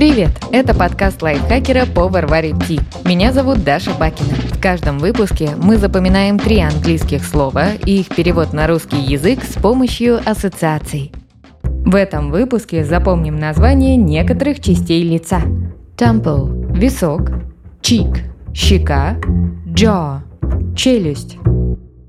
Привет! Это подкаст лайфхакера по Варваре Ти. Меня зовут Даша Бакина. В каждом выпуске мы запоминаем три английских слова и их перевод на русский язык с помощью ассоциаций. В этом выпуске запомним название некоторых частей лица. Temple – висок, cheek – щека, jaw – челюсть.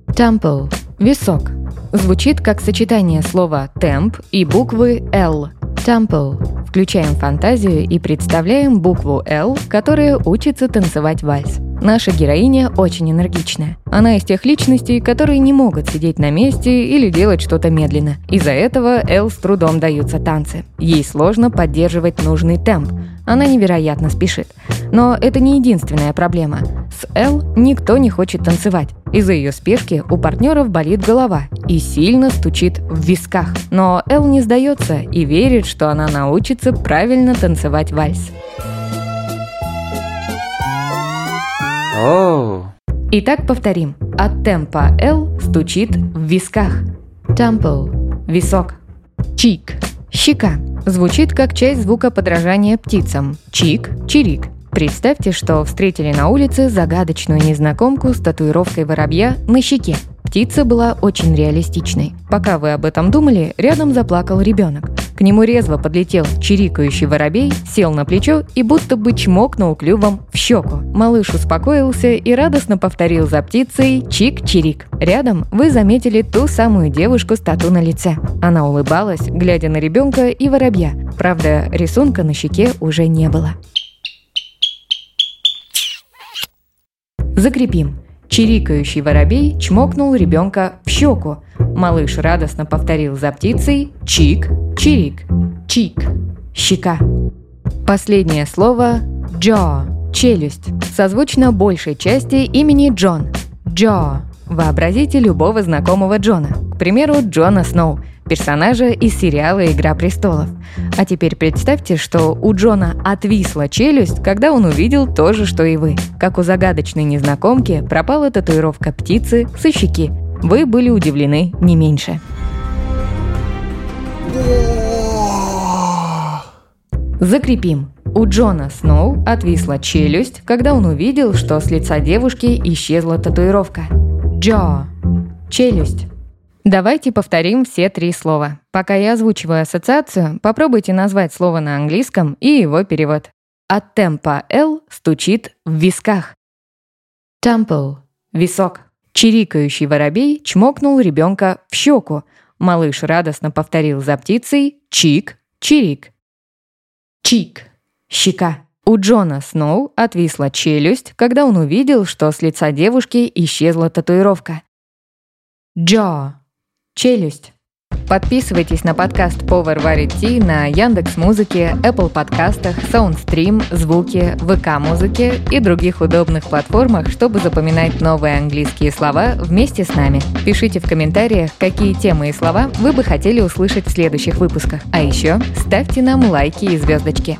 Temple – висок. Звучит как сочетание слова temp и буквы L. Temple Включаем фантазию и представляем букву «Л», которая учится танцевать вальс. Наша героиня очень энергичная. Она из тех личностей, которые не могут сидеть на месте или делать что-то медленно. Из-за этого Эл с трудом даются танцы. Ей сложно поддерживать нужный темп. Она невероятно спешит. Но это не единственная проблема. С Эл никто не хочет танцевать. Из-за ее спешки у партнеров болит голова и сильно стучит в висках. Но Эл не сдается и верит, что она научится правильно танцевать вальс. Oh. Итак, повторим. От темпа L стучит в висках. Temple – висок. Чик – щека. Звучит как часть звука подражания птицам. Чик – чирик. Представьте, что встретили на улице загадочную незнакомку с татуировкой воробья на щеке. Птица была очень реалистичной. Пока вы об этом думали, рядом заплакал ребенок. К нему резво подлетел чирикающий воробей, сел на плечо и будто бы чмокнул клювом в щеку. Малыш успокоился и радостно повторил за птицей «чик-чирик». Рядом вы заметили ту самую девушку с тату на лице. Она улыбалась, глядя на ребенка и воробья. Правда, рисунка на щеке уже не было. Закрепим. Чирикающий воробей чмокнул ребенка в щеку. Малыш радостно повторил за птицей «чик, чирик, чик, щека». Последнее слово «jaw» – челюсть, созвучно большей части имени Джон. «Jaw» – вообразите любого знакомого Джона, к примеру, Джона Сноу – персонажа из сериала «Игра престолов». А теперь представьте, что у Джона отвисла челюсть, когда он увидел то же, что и вы. Как у загадочной незнакомки пропала татуировка птицы со щеки. Вы были удивлены не меньше. Закрепим. У Джона Сноу отвисла челюсть, когда он увидел, что с лица девушки исчезла татуировка. Jaw – челюсть. Давайте повторим все три слова. Пока я озвучиваю ассоциацию, попробуйте назвать слово на английском и его перевод. От темпа L стучит в висках. Temple – висок. Чирикающий воробей чмокнул ребенка в щеку. Малыш радостно повторил за птицей «чик, чирик». Чик – щека. У Джона Сноу отвисла челюсть, когда он увидел, что с лица девушки исчезла татуировка. Jaw Челюсть. Подписывайтесь на подкаст «Повар варит ти» на Яндекс Музыке, Apple подкастах, Soundstream, Звуки, ВК Музыке и других удобных платформах, чтобы запоминать новые английские слова вместе с нами. Пишите в комментариях, какие темы и слова вы бы хотели услышать в следующих выпусках. А еще ставьте нам лайки и звездочки.